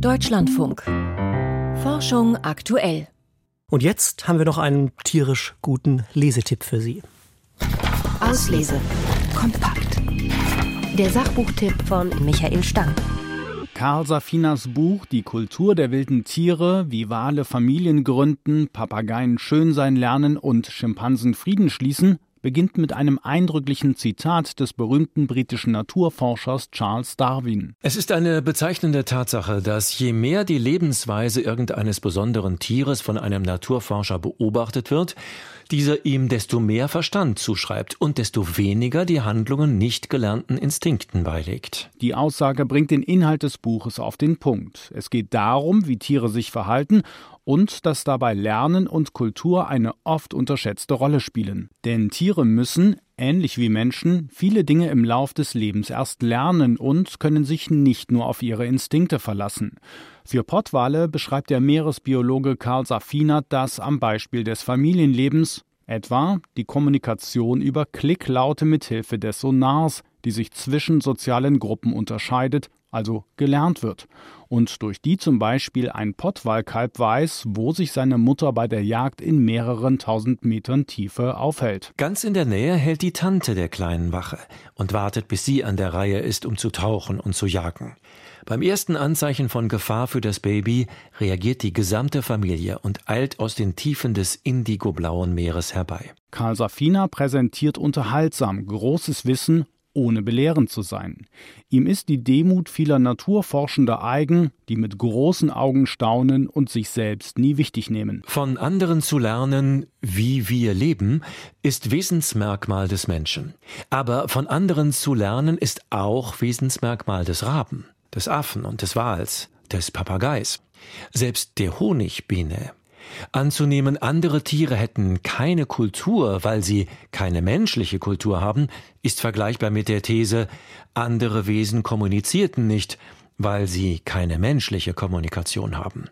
Deutschlandfunk. Forschung aktuell. Und jetzt haben wir noch einen tierisch guten Lesetipp für Sie. Auslese. Kompakt. Der Sachbuchtipp von Michael Stang. Karl Safinas Buch Die Kultur der wilden Tiere, wie Wale Familien gründen, Papageien schön sein lernen und Schimpansen Frieden schließen beginnt mit einem eindrücklichen Zitat des berühmten britischen Naturforschers Charles Darwin. Es ist eine bezeichnende Tatsache, dass je mehr die Lebensweise irgendeines besonderen Tieres von einem Naturforscher beobachtet wird, dieser ihm desto mehr Verstand zuschreibt und desto weniger die Handlungen nicht gelernten Instinkten beilegt. Die Aussage bringt den Inhalt des Buches auf den Punkt. Es geht darum, wie Tiere sich verhalten und dass dabei Lernen und Kultur eine oft unterschätzte Rolle spielen. Denn Tiere müssen, ähnlich wie Menschen, viele Dinge im Lauf des Lebens erst lernen und können sich nicht nur auf ihre Instinkte verlassen. Für Pottwale beschreibt der Meeresbiologe Karl Safina das am Beispiel des Familienlebens, etwa die Kommunikation über Klicklaute mithilfe des Sonars, die sich zwischen sozialen Gruppen unterscheidet also gelernt wird, und durch die zum Beispiel ein Pottwalkalb weiß, wo sich seine Mutter bei der Jagd in mehreren tausend Metern Tiefe aufhält. Ganz in der Nähe hält die Tante der kleinen Wache und wartet, bis sie an der Reihe ist, um zu tauchen und zu jagen. Beim ersten Anzeichen von Gefahr für das Baby reagiert die gesamte Familie und eilt aus den Tiefen des indigoblauen Meeres herbei. Karl Safina präsentiert unterhaltsam großes Wissen ohne belehrend zu sein. Ihm ist die Demut vieler Naturforschender eigen, die mit großen Augen staunen und sich selbst nie wichtig nehmen. Von anderen zu lernen, wie wir leben, ist Wesensmerkmal des Menschen. Aber von anderen zu lernen ist auch Wesensmerkmal des Raben, des Affen und des Wals, des Papageis. Selbst der Honigbiene Anzunehmen, andere Tiere hätten keine Kultur, weil sie keine menschliche Kultur haben, ist vergleichbar mit der These, andere Wesen kommunizierten nicht, weil sie keine menschliche Kommunikation haben.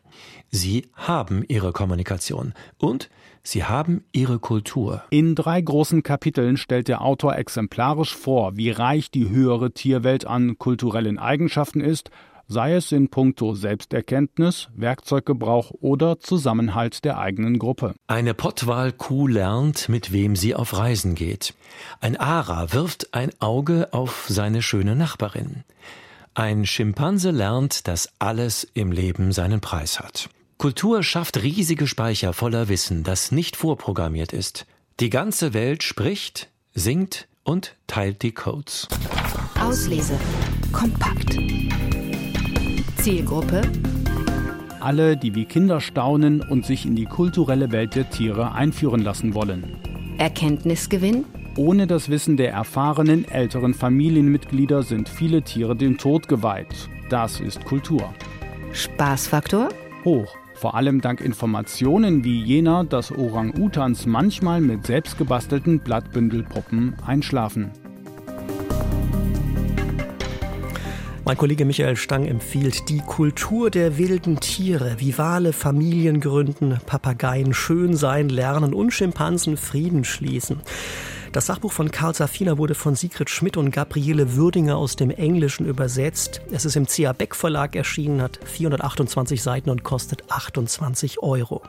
Sie haben ihre Kommunikation und sie haben ihre Kultur. In drei großen Kapiteln stellt der Autor exemplarisch vor, wie reich die höhere Tierwelt an kulturellen Eigenschaften ist sei es in puncto Selbsterkenntnis, Werkzeuggebrauch oder Zusammenhalt der eigenen Gruppe. Eine Pottwal-Kuh lernt, mit wem sie auf Reisen geht. Ein Ara wirft ein Auge auf seine schöne Nachbarin. Ein Schimpanse lernt, dass alles im Leben seinen Preis hat. Kultur schafft riesige Speicher voller Wissen, das nicht vorprogrammiert ist. Die ganze Welt spricht, singt und teilt die Codes. Auslese. Kompakt. Zielgruppe alle, die wie Kinder staunen und sich in die kulturelle Welt der Tiere einführen lassen wollen. Erkenntnisgewinn ohne das Wissen der erfahrenen älteren Familienmitglieder sind viele Tiere dem Tod geweiht. Das ist Kultur. Spaßfaktor hoch, vor allem dank Informationen wie jener, dass Orang-Utans manchmal mit selbstgebastelten Blattbündelpuppen einschlafen. Mein Kollege Michael Stang empfiehlt die Kultur der wilden Tiere, wie Wale Familien gründen, Papageien schön sein lernen und Schimpansen Frieden schließen. Das Sachbuch von Karl Safina wurde von Sigrid Schmidt und Gabriele Würdinger aus dem Englischen übersetzt. Es ist im C.A. Beck Verlag erschienen, hat 428 Seiten und kostet 28 Euro.